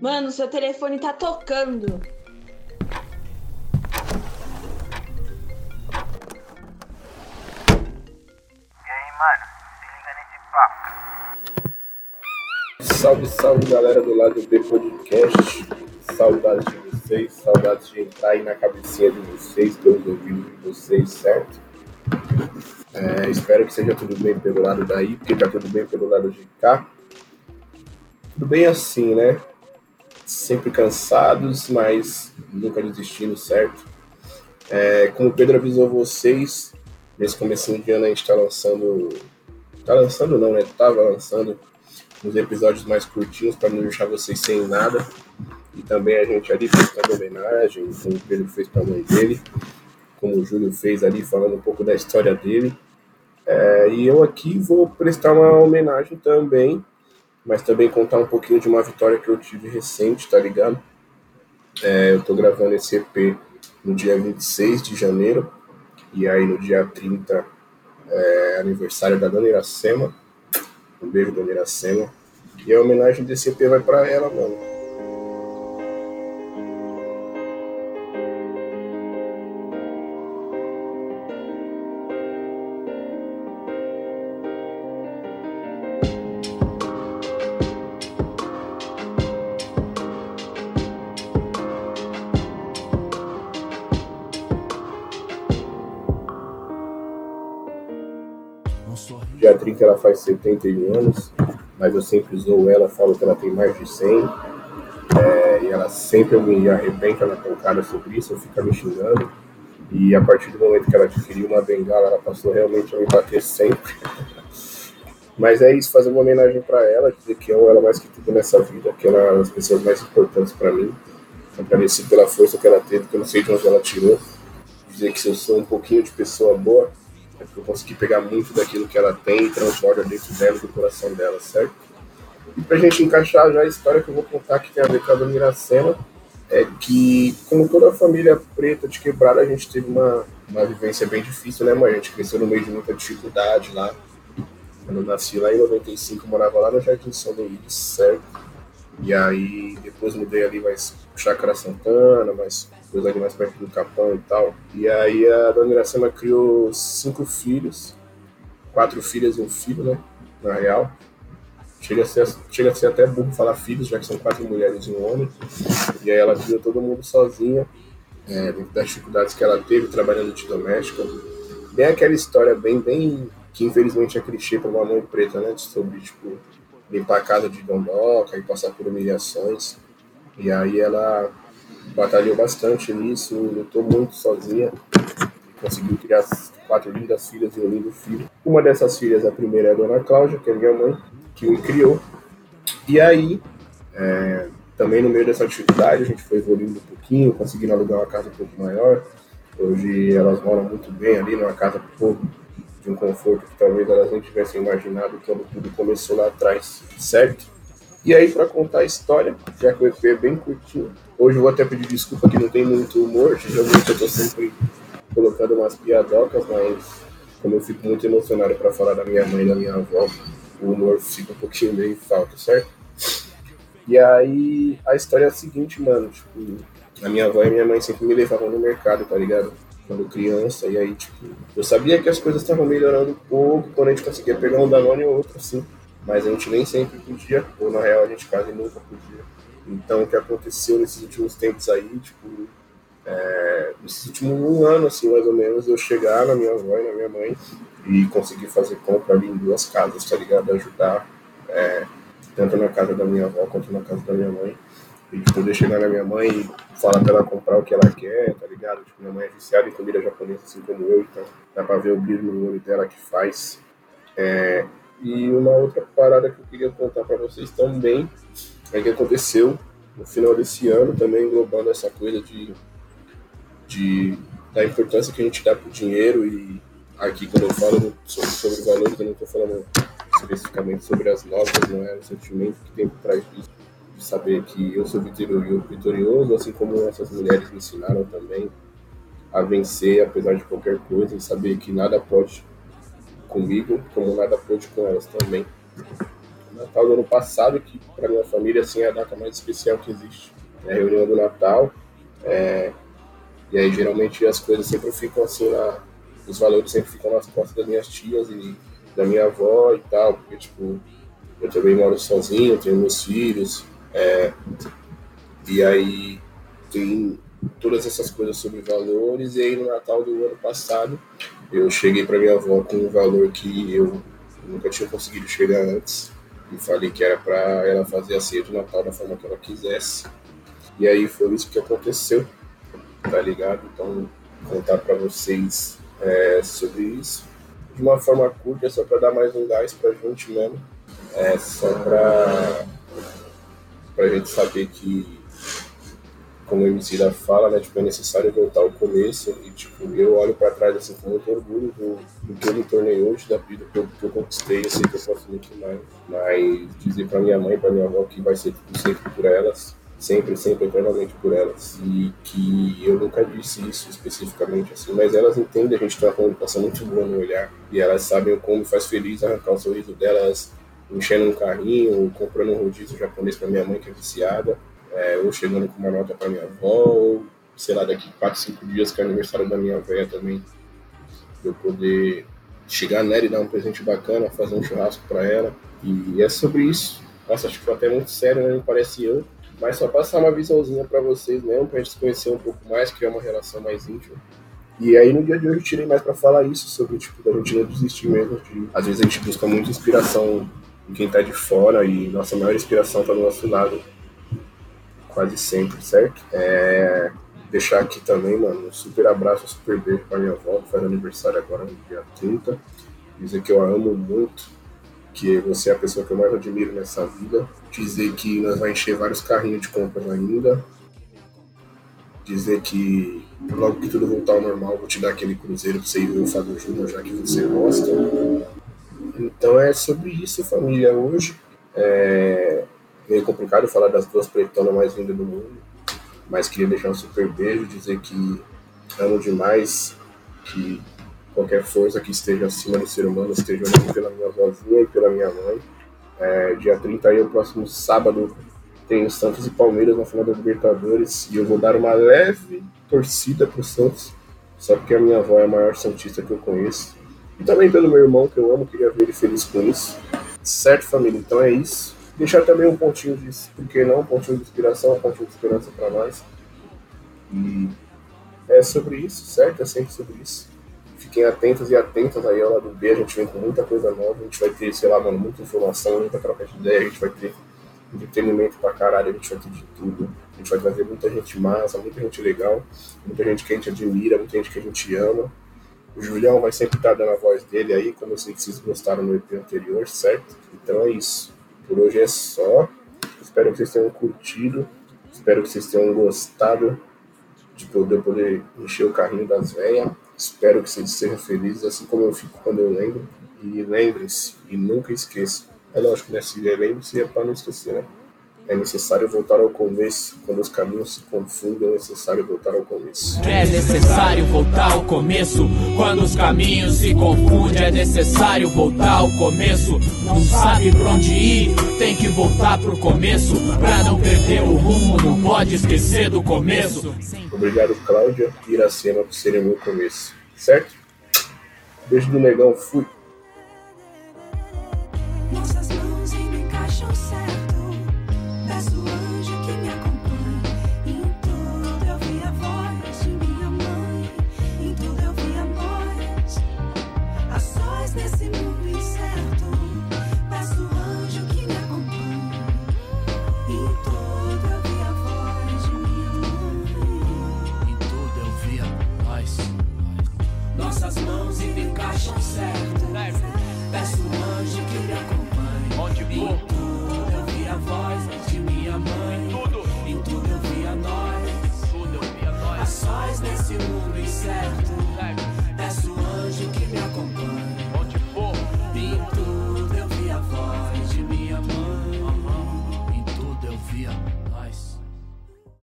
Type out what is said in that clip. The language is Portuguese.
Mano, seu telefone tá tocando. E aí, mano, se liga nesse papo. Salve, salve galera do lado B Podcast. Saudades de vocês, saudades de entrar aí na cabecinha de vocês, pelos ouvidos de vocês, certo? É, espero que seja tudo bem pelo lado daí, porque tá tudo bem pelo lado de cá. Tudo bem assim, né? Sempre cansados, mas nunca desistindo, certo? É, como o Pedro avisou vocês, nesse começo de ano a gente tá lançando. Tá lançando não, né? Tava lançando uns episódios mais curtinhos para não deixar vocês sem nada. E também a gente ali prestando homenagem, como o Pedro fez para a mãe dele, como o Júlio fez ali, falando um pouco da história dele. É, e eu aqui vou prestar uma homenagem também, mas também contar um pouquinho de uma vitória que eu tive recente, tá ligado? É, eu tô gravando esse EP no dia 26 de janeiro, e aí no dia 30 é aniversário da Dona Iracema. Um beijo, Dona Iracema. E a homenagem desse EP vai para ela, mano. Dia 30 ela faz 71 anos, mas eu sempre zoo ela, falo que ela tem mais de 100. É, e ela sempre me arrebenta na pancada sobre isso, eu fico me xingando. E a partir do momento que ela adquiriu uma bengala, ela passou realmente a me bater sempre. Mas é isso, fazer uma homenagem para ela, dizer que eu ela mais que tudo nessa vida, que ela é uma das pessoas mais importantes para mim. Agradecer pela força que ela teve, que eu não sei de onde ela tirou. Dizer que se eu sou um pouquinho de pessoa boa, é porque eu consegui pegar muito daquilo que ela tem e transborda dentro dela do coração dela, certo? E pra gente encaixar já a história que eu vou contar que tem a ver com a Dona Iracema, é que, como toda a família preta de quebrada, a gente teve uma, uma vivência bem difícil, né, mãe? A gente cresceu no meio de muita dificuldade lá. Quando eu nasci lá em 95, eu morava lá no Jardim São Luís, certo? E aí depois mudei ali mais Chácara Santana, mais coisa ali mais perto do Capão e tal. E aí a Dona Iracema criou cinco filhos, quatro filhas e um filho, né? Na real. Chega a, ser, chega a ser até burro falar filhos, já que são quatro mulheres e um homem. E aí ela criou todo mundo sozinha, é, das dificuldades que ela teve trabalhando de doméstica. Bem aquela história bem, bem que infelizmente é clichê para uma mãe preta, né? Sobre, tipo, limpar a casa de dondoca e passar por humilhações. E aí ela batalhou bastante nisso, lutou muito sozinha, conseguiu criar quatro lindas filhas e um lindo filho. Uma dessas filhas, a primeira é a Dona Cláudia, que é minha mãe, que me criou. E aí, é, também no meio dessa dificuldade, a gente foi evoluindo um pouquinho, conseguindo alugar uma casa um pouco maior. Hoje elas moram muito bem ali, numa casa um pouco de um conforto que talvez elas nem tivessem imaginado quando tudo começou lá atrás, certo? E aí, para contar a história, já que o EP é bem curtinho, hoje eu vou até pedir desculpa que não tem muito humor, geralmente eu tô sempre colocando umas piadocas, mas como eu fico muito emocionado para falar da minha mãe e da minha avó, o humor fica um pouquinho meio falta, certo? E aí, a história é a seguinte, mano, tipo, a minha avó e a minha mãe sempre me levavam no mercado, tá ligado? Quando criança, e aí, tipo, eu sabia que as coisas estavam melhorando um pouco, quando a gente conseguia pegar um Danone ou outro, assim, mas a gente nem sempre podia, ou na real a gente quase nunca podia. Então o que aconteceu nesses últimos tempos aí, tipo, é, nesses últimos um ano, assim, mais ou menos, eu chegar na minha avó e na minha mãe e conseguir fazer compra ali em duas casas, tá ligado? Ajudar, é, tanto na casa da minha avó quanto na casa da minha mãe. E poder chegar na minha mãe e falar pra ela comprar o que ela quer, tá ligado? Tipo, minha mãe é viciada em comida japonesa, assim como eu, então dá pra ver o brilho no olho dela que faz. É, e uma outra parada que eu queria contar para vocês também é que aconteceu no final desse ano, também englobando essa coisa de, de da importância que a gente dá pro dinheiro e aqui quando eu falo sobre, sobre valores, eu não estou falando especificamente sobre as notas, não é o sentimento que tem por trás disso, saber que eu sou vitorioso, assim como essas mulheres me ensinaram também a vencer apesar de qualquer coisa e saber que nada pode comigo, como nada pôde com elas também. Natal do ano passado, que para minha família assim, é a data mais especial que existe. É a reunião do Natal. É, e aí geralmente as coisas sempre ficam assim, na, os valores sempre ficam nas costas das minhas tias e da minha avó e tal, porque tipo, eu também moro sozinho, tenho meus filhos, é, e aí tem todas essas coisas sobre valores, e aí no Natal do ano passado eu cheguei para minha avó com um valor que eu nunca tinha conseguido chegar antes, e falei que era para ela fazer a ceia do Natal da forma que ela quisesse. E aí foi isso que aconteceu, tá ligado? Então, contar para vocês é, sobre isso. De uma forma curta, só para dar mais um gás pra gente mesmo. É só para a gente saber que como o MC da fala, né, tipo, é necessário voltar ao começo e, tipo, eu olho para trás, assim, com muito orgulho do, do que eu me tornei hoje, da vida que eu, que eu conquistei, eu sei que eu posso muito mais, mas dizer para minha mãe, para minha avó que vai ser tudo sempre por elas, sempre, sempre, eternamente por elas, e que eu nunca disse isso especificamente, assim, mas elas entendem, a gente tem uma comunicação muito boa no olhar, e elas sabem como me faz feliz arrancar o sorriso delas, enchendo um carrinho, comprando um rodízio japonês para minha mãe que é viciada, é, ou chegando com uma nota para minha avó, ou sei lá, daqui 4, 5 dias, que é aniversário da minha avó também, eu poder chegar nela e dar um presente bacana, fazer um churrasco para ela. E é sobre isso. Nossa, acho que foi até muito sério, né? Não parece eu. Mas só passar uma visãozinha para vocês mesmo, pra gente se conhecer um pouco mais, criar uma relação mais íntima. E aí no dia de hoje eu tirei mais para falar isso, sobre tipo, da não desistir mesmo. De... Às vezes a gente busca muita inspiração em quem tá de fora e nossa maior inspiração tá do nosso lado quase sempre, certo? É, deixar aqui também, mano, um super abraço, um super beijo pra minha avó, que faz aniversário agora no dia 30. Dizer que eu a amo muito, que você é a pessoa que eu mais admiro nessa vida. Dizer que nós vamos encher vários carrinhos de compras ainda. Dizer que logo que tudo voltar ao normal, vou te dar aquele cruzeiro pra você ir ver o Fábio Júnior, já que você gosta. Então é sobre isso, família, hoje. É, meio complicado falar das duas pretonas mais lindas do mundo, mas queria deixar um super beijo, dizer que amo demais, que qualquer força que esteja acima do ser humano esteja olhando pela minha vozinha e pela minha mãe. É, dia 30 aí, o próximo sábado, tem o Santos e Palmeiras na final da Libertadores e eu vou dar uma leve torcida pro Santos, só porque a minha avó é a maior santista que eu conheço. E também pelo meu irmão, que eu amo, queria ver ele feliz com isso. Certo, família? Então é isso. Deixar também um pontinho de, por que não, um pontinho de inspiração, um pontinho de esperança para nós. E é sobre isso, certo? É sempre sobre isso. Fiquem atentos e atentas aí ao lado B, a gente vem com muita coisa nova, a gente vai ter, sei lá, mano, muita informação, muita troca de ideia, a gente vai ter entretenimento pra caralho, a gente vai ter de tudo. A gente vai trazer muita gente massa, muita gente legal, muita gente que a gente admira, muita gente que a gente ama. O Julião vai sempre estar dando a voz dele aí, como eu sei que vocês gostaram no EP anterior, certo? Então é isso. Por hoje é só. Espero que vocês tenham curtido. Espero que vocês tenham gostado de poder, poder encher o carrinho das velhas. Espero que vocês sejam felizes, assim como eu fico quando eu lembro. E lembrem-se, e nunca esqueçam. É lógico, né? Se lembre-se é para não esquecer, né? É necessário voltar ao começo. Quando os caminhos se confundem, é necessário voltar ao começo. É necessário voltar ao começo. Quando os caminhos se confundem, é necessário voltar ao começo. Não sabe pra onde ir, tem que voltar pro começo. Pra não perder o rumo, não pode esquecer do começo. Obrigado, Cláudia e Iracema, por serem meu começo. Certo? Beijo do negão, fui.